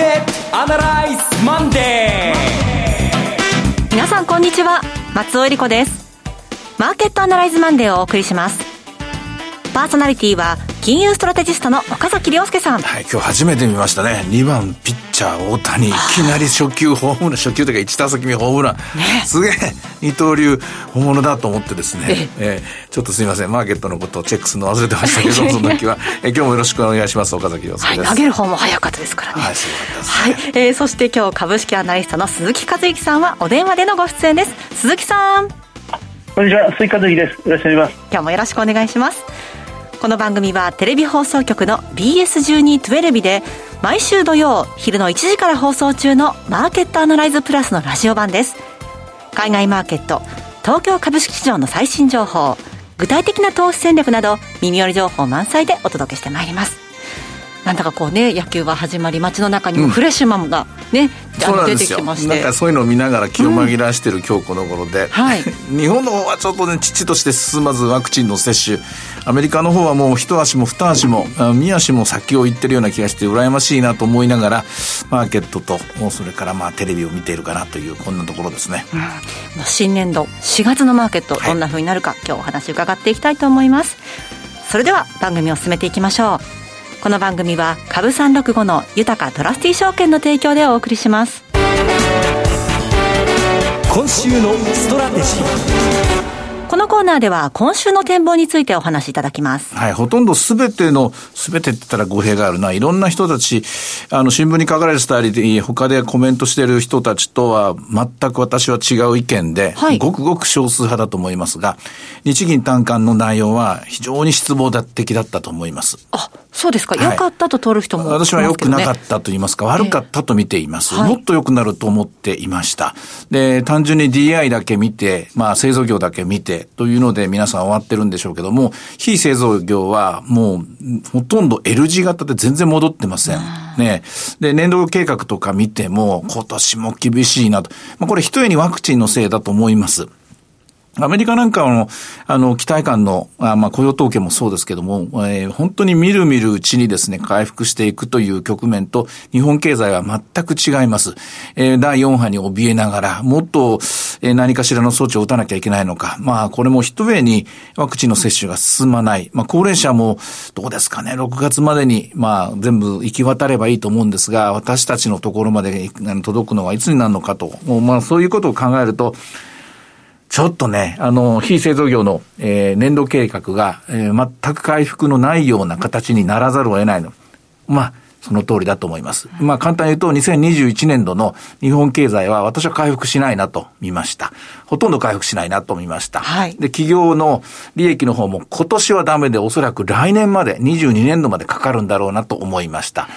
ケットアナライズマンデー皆さんこんにちは。松尾恵理子です。マーケットアナライズマンデーをお送りします。パーソナリティは金融ストラテジストの岡崎亮介さん。はい、今日初めて見ましたね。2番ピッチャー大谷、いきなり初球ホームラン、初球というか1打席目ホームラン。ね、すげえ、二刀流本物だと思ってですね、ええー、ちょっとすみません、マーケットのことをチェックするの忘れてましたけど、その時は、え今日もよろしくお願いします、岡崎亮介です、はい。投げる方も早かったですからね。はい、そうです、ね、はい、えー、そして今日株式アナリストの鈴木和之さんはお電話でのご出演です。鈴木さん。こんにちは、鈴木和之です。よろしくお願いします。今日もよろしくお願いします。この番組はテレビ放送局の BS1212 で毎週土曜昼の1時から放送中のマーケットアナライズプラスのラジオ版です。海外マーケット、東京株式市場の最新情報、具体的な投資戦略など耳寄り情報満載でお届けしてまいります。なんだかこうね野球が始まり街の中にもフレッシュマンがね、うん、出てきまして。なんかそういうのを見ながら気を紛らわして。る今日この頃で、うん。はい、日本の方はちょっとね父として進まずワクチンの接種。アメリカの方はもう一足も二足も二足も先を行ってるような気がして羨ましいなと思いながらマーケットとそれからまあテレビを見ているかなというこんなところですね、うん、新年度4月のマーケットどんなふうになるか、はい、今日お話伺っていきたいと思います。それでは番組を進めていきましょうこの番組は株365の豊トラスティ証券の提供でお送りします今週のストラテジーこのコーナーでは今週の展望についてお話しいただきます。はい、ほとんどすべての、すべてって言ったら語弊があるな。いろんな人たち、あの、新聞に書かれてたり、他でコメントしている人たちとは全く私は違う意見で、はい、ごくごく少数派だと思いますが、日銀短観の内容は非常に失望的だったと思います。あ、そうですか？良、かったと取る人も、ね、私は良くなかったと言いますか、悪かったと見ています。えー、もっと良くなると思っていました。で、単純に DI だけ見て、まあ製造業だけ見て、というので皆さん終わってるんでしょうけども、非製造業はもうほとんど L 字型で全然戻ってません。ね。で、年度計画とか見ても今年も厳しいなと。まあこれ一重にワクチンのせいだと思います。アメリカなんかの、あの、期待感の、あまあ、雇用統計もそうですけども、えー、本当にみるみるうちにですね、回復していくという局面と、日本経済は全く違います。えー、第4波に怯えながら、もっと、えー、何かしらの措置を打たなきゃいけないのか。まあ、これも一上にワクチンの接種が進まない。まあ、高齢者も、どうですかね、6月までに、まあ、全部行き渡ればいいと思うんですが、私たちのところまで届くのはいつになるのかと。まあ、そういうことを考えると、ちょっとね、あの、非製造業の、えー、年度計画が、えー、全く回復のないような形にならざるを得ないの。まあ、その通りだと思います。まあ簡単に言うと2021年度の日本経済は私は回復しないなと見ました。ほとんど回復しないなと見ました。はい、で、企業の利益の方も今年はダメでおそらく来年まで、22年度までかかるんだろうなと思いました。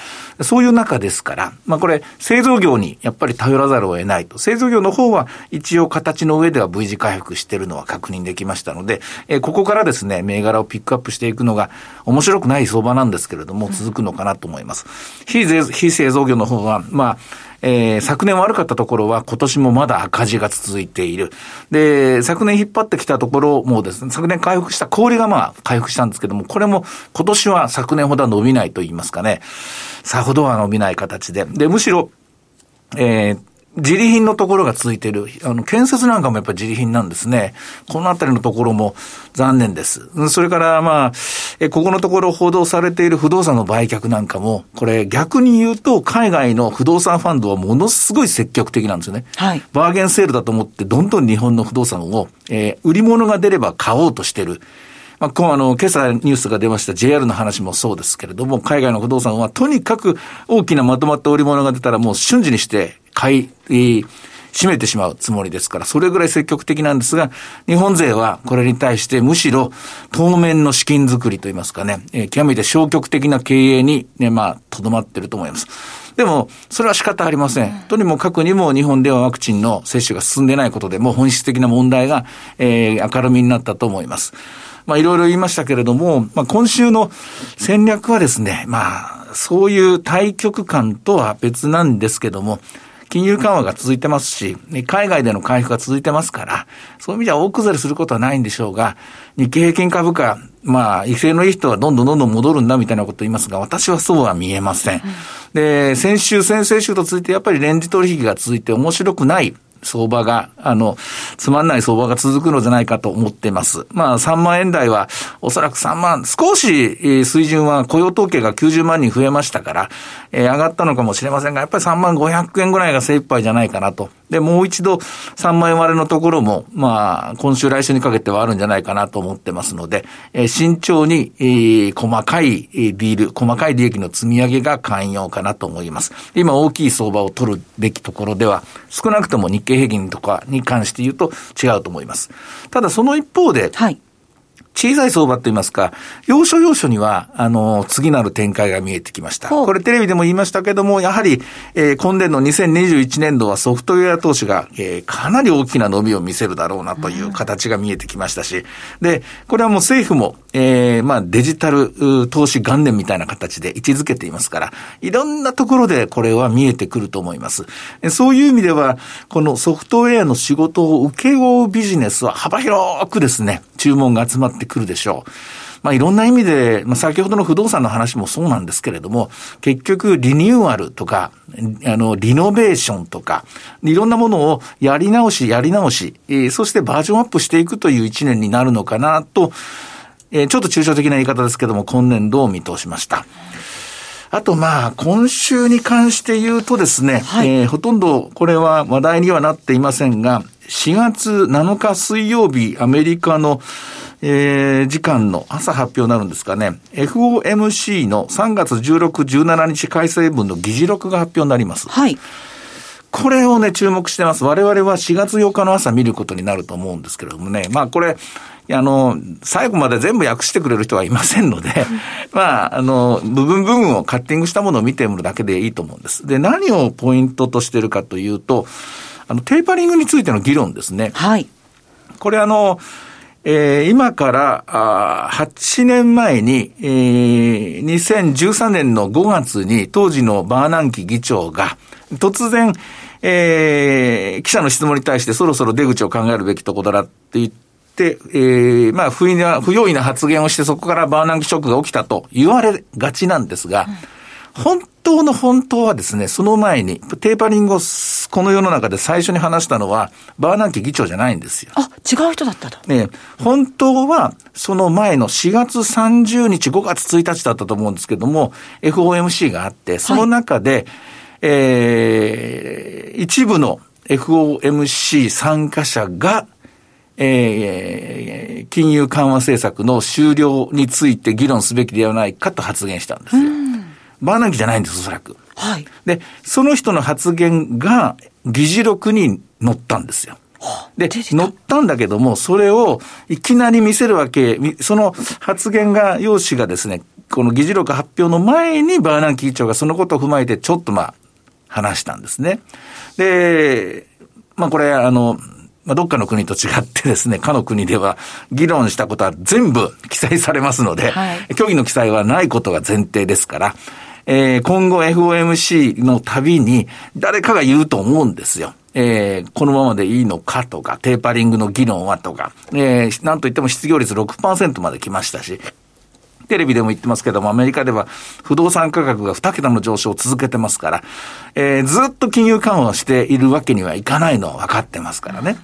そういう中ですから、まあこれ製造業にやっぱり頼らざるを得ないと。製造業の方は一応形の上では V 字回復してるのは確認できましたので、え、ここからですね、銘柄をピックアップしていくのが面白くない相場なんですけれども、続くのかなと思います。非非製造業の方は、まあ、えー、昨年悪かったところは今年もまだ赤字が続いている。で、昨年引っ張ってきたところもですね、昨年回復した氷がまあ回復したんですけども、これも今年は昨年ほどは伸びないと言いますかね、さほどは伸びない形で。で、むしろ、えー、自利品のところが続いている。あの、建設なんかもやっぱり自利品なんですね。このあたりのところも残念です。それからまあ、え、ここのところ報道されている不動産の売却なんかも、これ逆に言うと、海外の不動産ファンドはものすごい積極的なんですよね。はい。バーゲンセールだと思って、どんどん日本の不動産を、えー、売り物が出れば買おうとしてる。まあ、今あの、今朝ニュースが出ました JR の話もそうですけれども、海外の不動産はとにかく大きなまとまった売り物が出たらもう瞬時にして買い、閉めてしまうつもりですから、それぐらい積極的なんですが、日本勢はこれに対してむしろ当面の資金作りといいますかね、えー、極めて消極的な経営にね、まあ、とどまっていると思います。でも、それは仕方ありません。とにもかくにも日本ではワクチンの接種が進んでないことでも本質的な問題が、えー、明るみになったと思います。まあ、いろいろ言いましたけれども、まあ、今週の戦略はですね、まあ、そういう対局感とは別なんですけども、金融緩和が続いてますし、海外での回復が続いてますから、そういう意味では大崩れすることはないんでしょうが、日経平均株価、まあ、威勢のいい人はどんどんどんどん戻るんだみたいなことを言いますが、私はそうは見えません。で、先週、先々週と続いてやっぱりレンジ取引が続いて面白くない相場が、あの、つまんない相場が続くのじゃないかと思っています。まあ、3万円台は、おそらく3万、少し、水準は雇用統計が90万人増えましたから、えー、上がったのかもしれませんが、やっぱり3万500円ぐらいが精一杯じゃないかなと。で、もう一度3万円割れのところも、まあ、今週来週にかけてはあるんじゃないかなと思ってますので、えー、慎重に、えー、細かいディール、細かい利益の積み上げが寛容かなと思います。今大きい相場を取るべきところでは、少なくとも日経平均とかに関して言うと違うと思います。ただその一方で、はい小さい相場といいますか、要所要所には、あの、次なる展開が見えてきました。これテレビでも言いましたけども、やはり、えー、今年の2021年度はソフトウェア投資が、えー、かなり大きな伸びを見せるだろうなという形が見えてきましたし、で、これはもう政府も、えー、まあデジタル投資元年みたいな形で位置づけていますから、いろんなところでこれは見えてくると思います。そういう意味では、このソフトウェアの仕事を請け負うビジネスは幅広くですね、注文が集まってくるでしょう。まあ、いろんな意味で、まあ、先ほどの不動産の話もそうなんですけれども、結局、リニューアルとか、あの、リノベーションとか、いろんなものをやり直し、やり直し、えー、そしてバージョンアップしていくという一年になるのかなと、えー、ちょっと抽象的な言い方ですけども、今年度を見通しました？あと、まあ、今週に関して言うとですね、はい、えー、ほとんどこれは話題にはなっていませんが、4月7日水曜日、アメリカの、えー、時間の朝発表になるんですかね、FOMC の3月16、17日改正分の議事録が発表になります。はい。これをね、注目してます。我々は4月8日の朝見ることになると思うんですけれどもね。まあこれ、あの、最後まで全部訳してくれる人はいませんので、まあ、あの、部分部分をカッティングしたものを見てみるだけでいいと思うんです。で、何をポイントとしてるかというと、あの、テーパリングについての議論ですね。はい。これあの、えー、今からあ8年前に、えー、2013年の5月に当時のバーナンキ議長が突然、えー、記者の質問に対してそろそろ出口を考えるべきところだって言って、えー、まあ不意な、不用意な発言をしてそこからバーナンキショックが起きたと言われがちなんですが、うん本当の本当はですね、その前に、テーパリングをこの世の中で最初に話したのは、バーナンキ議長じゃないんですよ。あ、違う人だったと。ね、本当は、その前の4月30日、5月1日だったと思うんですけども、FOMC があって、その中で、はい、えー、一部の FOMC 参加者が、えー、金融緩和政策の終了について議論すべきではないかと発言したんですよ。バーナンキじゃないんです、おそらく。はい。で、その人の発言が議事録に載ったんですよ。で、載ったんだけども、それをいきなり見せるわけ、その発言が、用紙がですね、この議事録発表の前にバーナンキ議長がそのことを踏まえてちょっとまあ、話したんですね。で、まあこれ、あの、まあ、どっかの国と違ってですね、かの国では議論したことは全部記載されますので、はい、虚偽の記載はないことが前提ですから、えー、今後 FOMC のたびに誰かが言うと思うんですよ。えー、このままでいいのかとか、テーパリングの議論はとか、えー、なんといっても失業率6%まで来ましたし、テレビでも言ってますけども、アメリカでは不動産価格が2桁の上昇を続けてますから、えー、ずっと金融緩和しているわけにはいかないのは分かってますからね。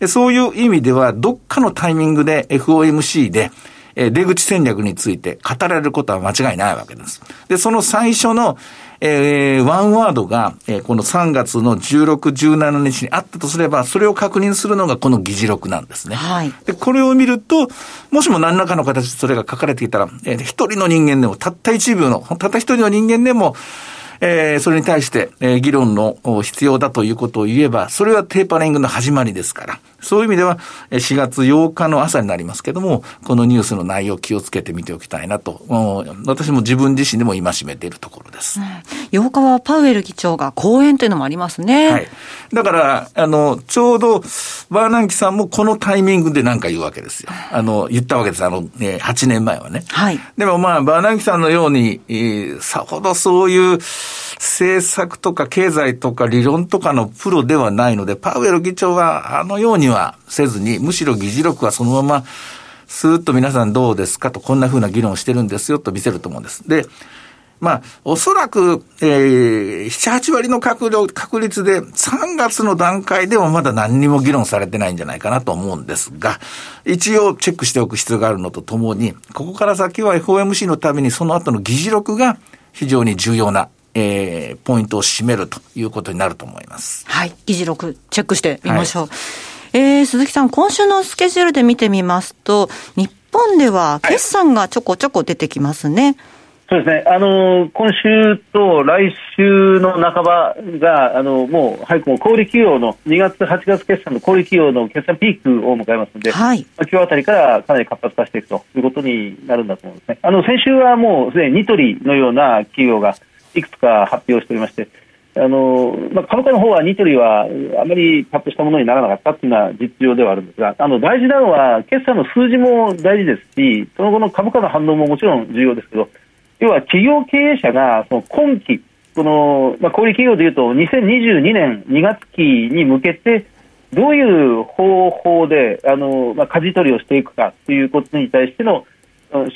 でそういう意味では、どっかのタイミングで FOMC で、えー、出口戦略について語られることは間違いないわけです。で、その最初の、えー、ワンワードが、えー、この3月の16、17日にあったとすれば、それを確認するのがこの議事録なんですね。はい。で、これを見ると、もしも何らかの形でそれが書かれていたら、えー、一人の人間でも、たった一秒の、たった一人の人間でも、えー、それに対して、えー、議論の必要だということを言えば、それはテーパリングの始まりですから、そういう意味では、4月8日の朝になりますけども、このニュースの内容を気をつけて見ておきたいなと、私も自分自身でも戒めているところです。うん、8日はパウエル議長が講演というのもありますね。はい。だから、あの、ちょうど、バーナンキさんもこのタイミングで何か言うわけですよ。あの、言ったわけです。あの、ね、8年前はね。はい。でもまあ、バーナンキさんのように、えー、さほどそういう政策とか経済とか理論とかのプロではないので、パウエル議長はあのようにはせずに、むしろ議事録はそのまま、スーッと皆さんどうですかと、こんな風な議論をしてるんですよと見せると思うんです。で、まあ、おそらく、えー、7、8割の確確率で3月の段階ではまだ何にも議論されてないんじゃないかなと思うんですが、一応チェックしておく必要があるのとともに、ここから先は FOMC のためにその後の議事録が非常に重要なえー、ポイントを占めるということになると思います。はい。議事録チェックしてみましょう。はい、えー、鈴木さん、今週のスケジュールで見てみますと、日本では決算がちょこちょこ出てきますね。はいそうですね、あの今週と来週の半ばが、あのもう早くも小売企業の2月、8月決算の小売企業の決算ピークを迎えますので、はい、まあ、今日あたりからかなり活発化していくということになるんだと思うんですね。あの先週はもうすでにニトリのような企業がいくつか発表しておりまして、あのまあ、株価の方はニトリはあまりパッとしたものにならなかったというのは実情ではあるんですが、あの大事なのは、決算の数字も大事ですし、その後の株価の反応ももちろん重要ですけど、要は企業経営者がその今期、このまあ、小売企業でいうと、2022年2月期に向けて、どういう方法であの、まあ、舵取りをしていくかということに対しての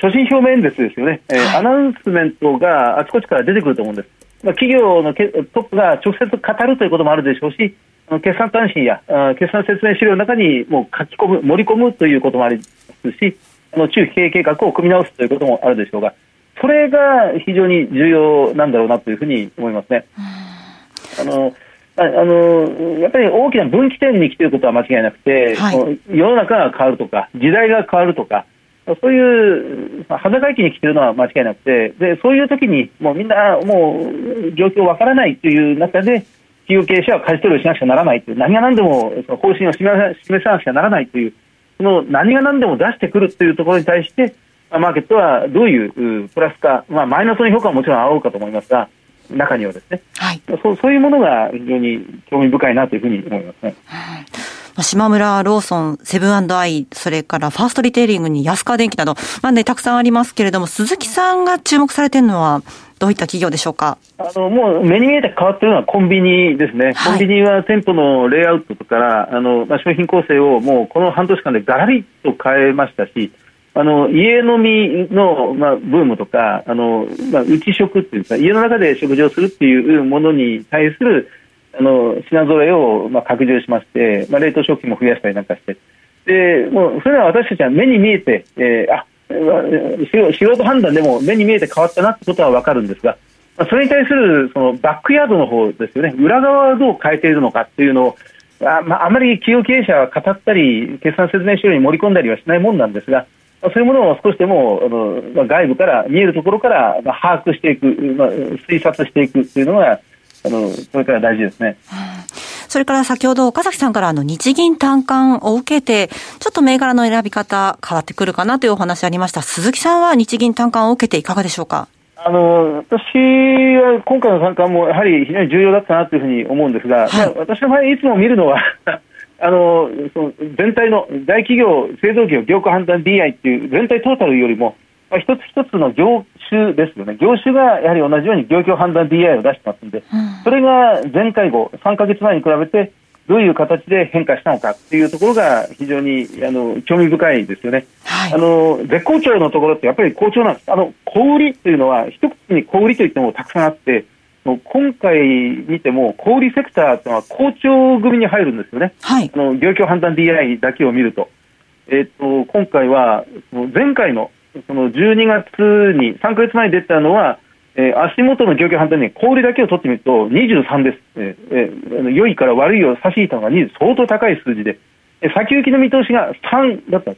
所信表明演説ですよね、えー、アナウンスメントがあちこちから出てくると思うんです。まあ、企業のトップが直接語るということもあるでしょうし、決算単身や決算説明資料の中にもう書き込む、盛り込むということもありますし、あの中期経営計画を組み直すということもあるでしょうが、それが非常に重要なんだろうなというふうに思いますね。あのあのやっぱり大きな分岐点に来ていることは間違いなくて、はい、世の中が変わるとか、時代が変わるとか、そういう、まあ、裸駅に来てるのは間違いなくて、でそういう時にもうみんなもう状況わからないという中で、企業経営者は舵取りをしなくちゃならないという、何が何でもその方針を示さなくちゃならないという、その何が何でも出してくるというところに対して、マーケットはどういうプラスか、まあ、マイナスの評価はもちろんあろうかと思いますが、中にはですね、はい、そうそういうものが非常に興味深いなというふうに思いますね。島村ローソン、セブンアイ、それからファーストリテイリングに安川電機など、まあね、たくさんありますけれども、鈴木さんが注目されているのは、どういった企業でしょうか？あのもう目に見えて変わっているのはコンビニですね、はい、コンビニは店舗のレイアウトとかあの、まあ、商品構成をもうこの半年間でがらりと変えましたし、あの家飲みの、まあ、ブームとか、あのまあ、内食っていうか、家の中で食事をするっていうものに対するあの品揃えを、まあ、拡充しまして、まあ、冷凍食品も増やしたりなんかして、でもうそれは私たちは目に見えて、えー、あ素人判断でも目に見えて変わったなってことは分かるんですが、まあ、それに対するそのバックヤードの方ですよね、裏側はどう変えているのかっていうのを、あ,、まあ、あまり企業経営者は語ったり、決算説明書に盛り込んだりはしないもんなんですが、まあそういうものを少しでもあの、まあ、外部から見えるところから、まあ、把握していく、まあ、推察していくというのが、あのこれから大事ですね。それから先ほど岡崎さんからあの日銀短観を受けて、ちょっと銘柄の選び方変わってくるかなというお話ありました。鈴木さんは日銀短観を受けていかがでしょうか？あの私は今回の参観もやはり非常に重要だったなというふうに思うんですが、はい、私の場合、いつも見るのは あのその全体の大企業、製造業、業界判断 DI っていう全体トータルよりも、まあ、一つ一つの業種ですよね、業種がやはり同じように業況判断 DI を出してますんで、うん、それが前回後、3か月前に比べて、どういう形で変化したのかっていうところが非常にあの興味深いですよね、はい、あの絶好調のところってやっぱり好調なんです、あの小売りというのは、一口に小売りといってもたくさんあって、今回見ても、小売セクターというのは好調組に入るんですよね、はい、あの業況判断 DI だけを見ると。えーと、と今回は前回のその12月に3か月前に出たのは、えー、足元の業況判断に小売だけを取ってみると23です、えーえー、良いから悪いを差し引いたのが20相当高い数字で、先行きの見通しが3だった。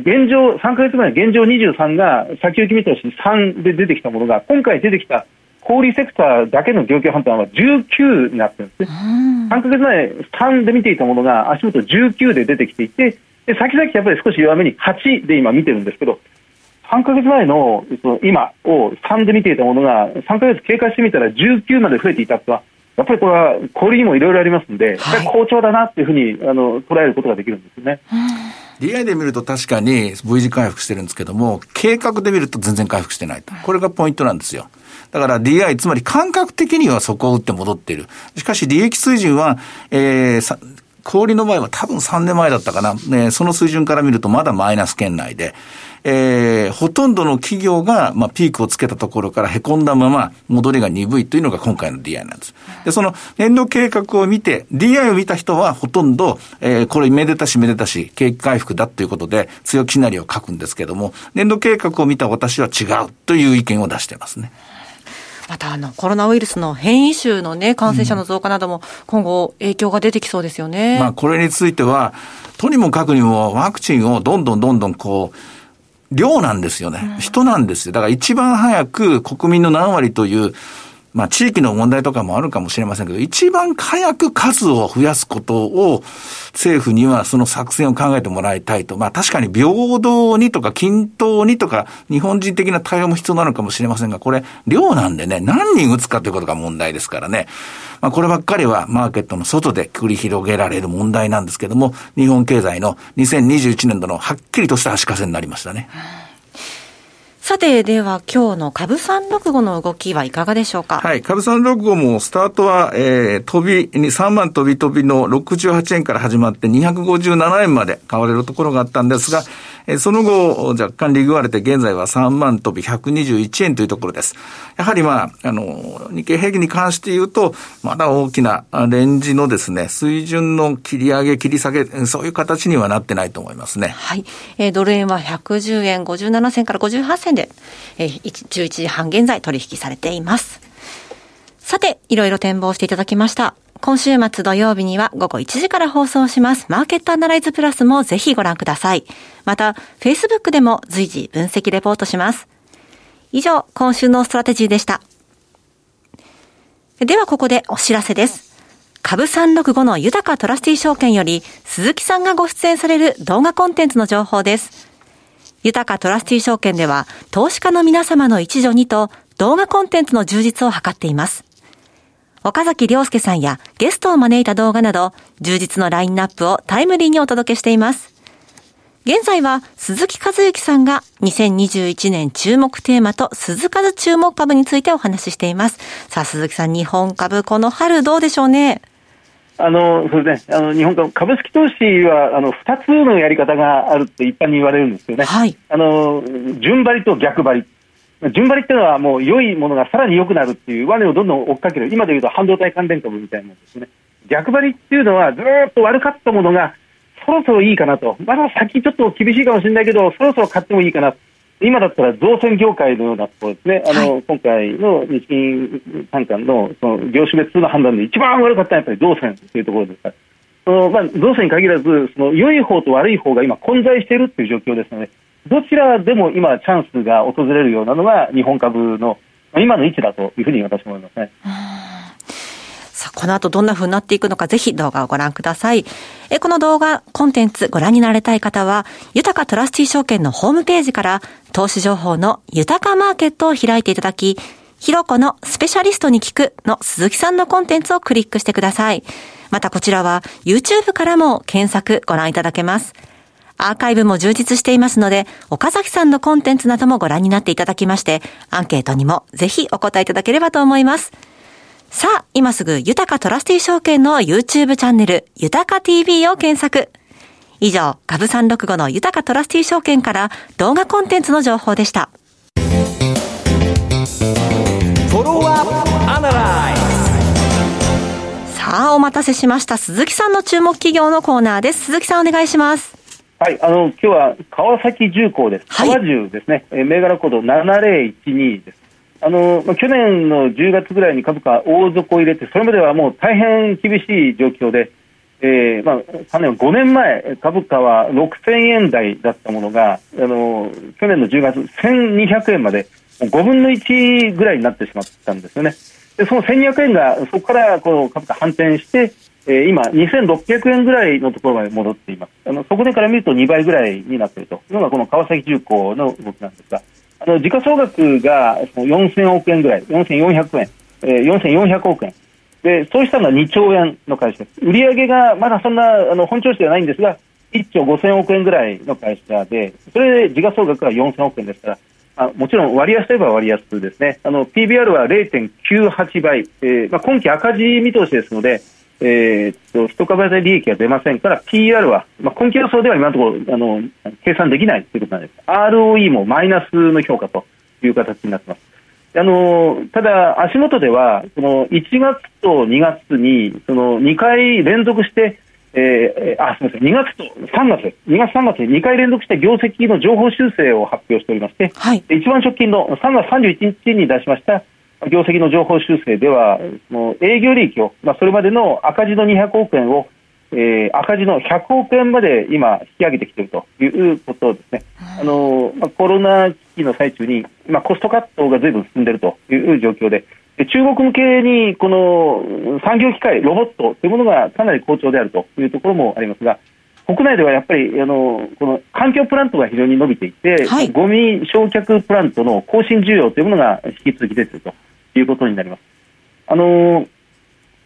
現状、3か月前、現状23が先行き見通し3で出てきたものが、今回出てきた小売セクターだけの業況判断は19になってるんですね。3ヶ月前、3で見ていたものが足元19で出てきていて、で先々やっぱり少し弱めに8で今見てるんですけど、3ヶ月前のその今を3で見ていたものが3ヶ月経過してみたら19まで増えていたとは、やっぱりこれは小売にもいろいろありますので、はい、好調だなっていうふうにあの捉えることができるんですよね。DI で見ると確かに V 字回復してるんですけども、計画で見ると全然回復してないと。これがポイントなんですよ。だから DI、つまり感覚的にはそこを打って戻っている。しかし利益水準は、えー、小売の場合は多分3年前だったかな。ね、その水準から見るとまだマイナス圏内で。えー、ほとんどの企業が、まあ、ピークをつけたところから凹んだまま戻りが鈍いというのが今回の DI なんです。で、その年度計画を見て、DI を見た人はほとんど、えー、これめでたしめでたし、景気回復だということで強気シナリオを書くんですけども、年度計画を見た私は違うという意見を出してますね。またあのコロナウイルスの変異種のね、感染者の増加なども今後影響が出てきそうですよね。うん、まあこれについては、とにもかくにもワクチンをどんどんどんどんこう、量なんですよね。人なんですよ。だから一番早く国民の何割という、まあ地域の問題とかもあるかもしれませんけど、一番早く数を増やすことを政府にはその作戦を考えてもらいたいと。まあ確かに平等にとか均等にとか日本人的な対応も必要なのかもしれませんが、これ量なんでね、何人打つかということが問題ですからね。まあこればっかりはマーケットの外で繰り広げられる問題なんですけども、日本経済の2021年度のはっきりとした足かせになりましたね。さて、では今日の株三六五の動きはいかがでしょうか？はい、株三六五もスタートは、えー、飛び、3万飛び飛びの68円から始まって257円まで買われるところがあったんですが、えその後、若干利食われて、現在は3万飛び121円というところです。やはりまあ、あの、日経平均に関して言うと、まだ大きなレンジのですね、水準の切り上げ、切り下げ、そういう形にはなってないと思いますね。はい。えー、ドル円は110円57銭から58銭で、えー、11時半現在取引されています。さて、いろいろ展望していただきました。今週末土曜日には午後1時から放送します。マーケットアナライズプラスもぜひご覧ください。また、Facebook でも随時分析レポートします。以上、今週のストラテジーでした。ではここでお知らせです。株365の豊トラスティ証券より鈴木さんがご出演される動画コンテンツの情報です。豊トラスティ証券では投資家の皆様の一助にと動画コンテンツの充実を図っています。岡崎良介さんやゲストを招いた動画など、充実のラインナップをタイムリーにお届けしています。現在は鈴木和之さんが2021年注目テーマと鈴数注目株についてお話ししています。さあ、鈴木さん、日本株、この春どうでしょうね？あの、そうですね。あの、日本株、株式投資は、あの、二つのやり方があるって一般に言われるんですよね。はい。あの、順張りと逆張り。順張りっていうのはもう良いものがさらに良くなるっていう輪をどんどん追っかける、今でいうと半導体関連株みたいなんですね。逆張りっていうのはずっと悪かったものがそろそろいいかなと、まだ先ちょっと厳しいかもしれないけど、そろそろ買ってもいいかな。今だったら造船業界のようなところですね、あの、はい、今回の日銀短観のその業種別の判断で一番悪かったのはやっぱり造船というところですから、そのまあ、造船に限らず、その良い方と悪い方が今混在しているという状況ですので、どちらでも今、チャンスが訪れるようなのが日本株の今の位置だというふうに私も思いますね。さあ、この後どんな風になっていくのか、ぜひ動画をご覧ください。え、この動画、コンテンツご覧になれたい方は、豊かトラスティ証券のホームページから、投資情報の豊かマーケットを開いていただき、ひろこのスペシャリストに聞くの鈴木さんのコンテンツをクリックしてください。またこちらは YouTube からも検索ご覧いただけます。アーカイブも充実していますので、岡崎さんのコンテンツなどもご覧になっていただきまして、アンケートにもぜひお答えいただければと思います。さあ、今すぐ豊かトラスティ証券の YouTube チャンネル、豊か TV を検索。以上、株365の豊かトラスティ証券から動画コンテンツの情報でした。さあ、お待たせしました。鈴木さんの注目企業のコーナーです。鈴木さんお願いします。はい、あの今日は川崎重工です。川重ですね。はい、銘柄コード7012です。あのまあ、去年の10月ぐらいに株価大底を入れて、それまではもう大変厳しい状況で、えーまあ、3年5年前、株価は6000円台だったものが、あの去年の10月、1200円まで5分の1ぐらいになってしまったんですよね。でその1200円がそこからこう株価反転して、えー、今、2600円ぐらいのところまで戻っています。あのそこでから見ると2倍ぐらいになっているというのがこの川崎重工の動きなんですが、あの時価総額が4000億円ぐらい、4400円、えー、4400億円。で、そうしたのは2兆円の会社です。売上がまだそんなあの本調子ではないんですが、1兆5000億円ぐらいの会社で、それで時価総額が4000億円ですから、あもちろん割安といえば割安ですね。PBR は0.98倍、えーまあ、今期赤字見通しですので、えー、っと一株当たり利益が出ませんから PR は、まあ、今期予想では今のところあの計算できないということなんです。ROE もマイナスの評価という形になっています。あのただ、足元ではその1月と2月にその2回連続してえー、あすみません2月と3月、2月、3月に2回連続して業績の情報修正を発表しておりまして、はい、一番直近の3月31日に出しました業績の情報修正では、もう営業利益を、まあ、それまでの赤字の200億円を、えー、赤字の100億円まで今、引き上げてきているということですね、あのまあ、コロナ危機の最中に、まあ、コストカットがずいぶん進んでいるという状況で、中国向けにこの産業機械、ロボットというものがかなり好調であるというところもありますが、国内ではやっぱりあのこの環境プラントが非常に伸びていて、はい、ゴミ焼却プラントの更新需要というものが引き続き出ているということになります。あの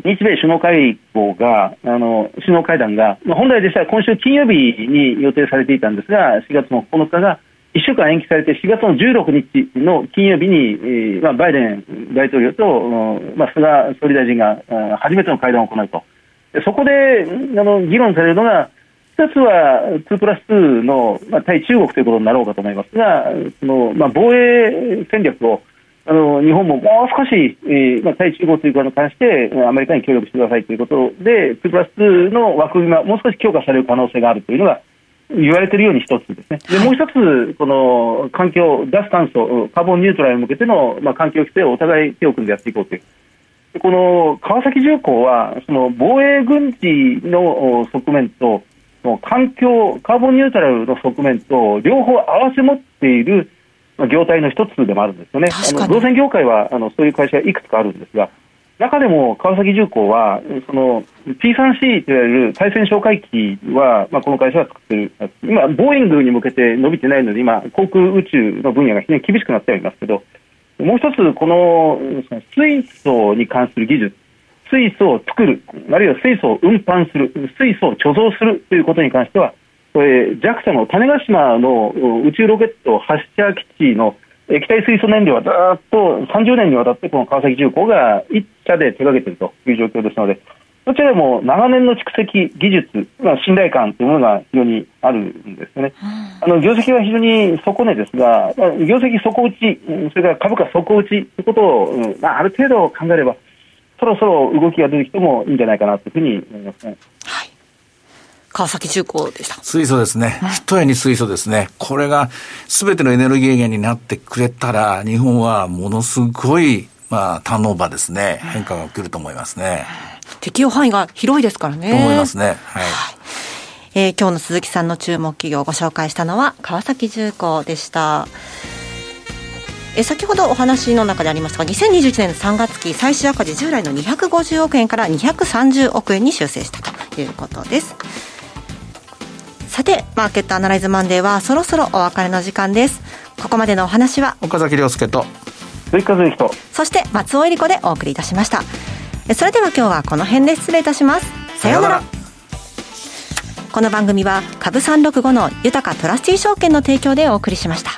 日米首脳会合が、あの首脳会談が、まあ本来でしたら今週金曜日に予定されていたんですが、4月の9日が1週間延期されて4月の16日の金曜日に、まあ、バイデン大統領と、まあ、菅総理大臣が初めての会談を行うと、そこであの議論されるのが、一つは2プラス2の、まあ、対中国ということになろうかと思いますが、そのまあ、防衛戦略をあの日本ももう少し、えーまあ、対中国ということに関してアメリカに協力してくださいということで、2プラス2の枠組みはもう少し強化される可能性があるというのが、言われているように一つですね。で、もう一つ、この環境、脱炭素、カーボンニュートラルに向けての、まあ、環境規制をお互い手を組んでやっていこうという。でこの川崎重工は、その防衛軍事の側面と、環境、カーボンニュートラルの側面と、両方合わせ持っている業態の一つでもあるんですよね。あの造船業界はあのそういう会社いくつかあるんですが、中でも川崎重工は、その P3C といわれる対戦哨戒機は、まあ、この会社は作ってる、今、ボーイングに向けて伸びてないので、今、航空宇宙の分野が非常に厳しくなってはいますけど、もう一つ、この水素に関する技術、水素を作る、あるいは水素を運搬する、水素を貯蔵するということに関しては、これ JAXA の種子島の宇宙ロケット発射基地の液体水素燃料はずっと30年にわたってこの川崎重工が一社で手掛けているという状況ですので、どちらでも長年の蓄積技術、まあ、信頼感というものが非常にあるんですね。あの業績は非常に底値ですが、業績底打ち、それから株価底打ちということを、まあ、ある程度考えれば、そろそろ動きが出てきてもいいんじゃないかなというふうに思いますね。はい川崎重工でした。水素ですね。一重に水素ですね。これが全てのエネルギー源になってくれたら、日本はものすごい、まあ、ターンオーバーですね。変化が起きると思いますね。適用範囲が広いですからね。と思いますね。はい。えー、今日の鈴木さんの注目企業をご紹介したのは川崎重工でした。え先ほどお話の中でありますが2021年の3月期最終赤字従来の250億円から230億円に修正したということです。さてマーケットアナライズマンデーはそろそろお別れの時間です。ここまでのお話は岡崎亮介と鈴木和之とそして松尾恵理子でお送りいたしました。それでは今日はこの辺で失礼いたします。さようなら。この番組は株365の豊かトラスティ証券の提供でお送りしました